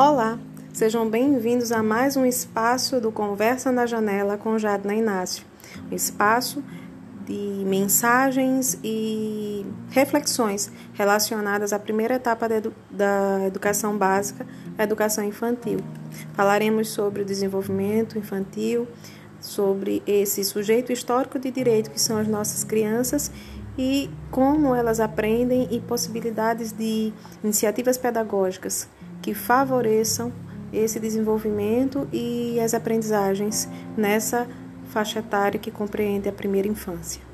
Olá, sejam bem-vindos a mais um espaço do Conversa na Janela com Jadna Inácio. Um espaço de mensagens e reflexões relacionadas à primeira etapa da, da educação básica, a educação infantil. Falaremos sobre o desenvolvimento infantil, sobre esse sujeito histórico de direito que são as nossas crianças e como elas aprendem e possibilidades de iniciativas pedagógicas que favoreçam esse desenvolvimento e as aprendizagens nessa faixa etária que compreende a primeira infância.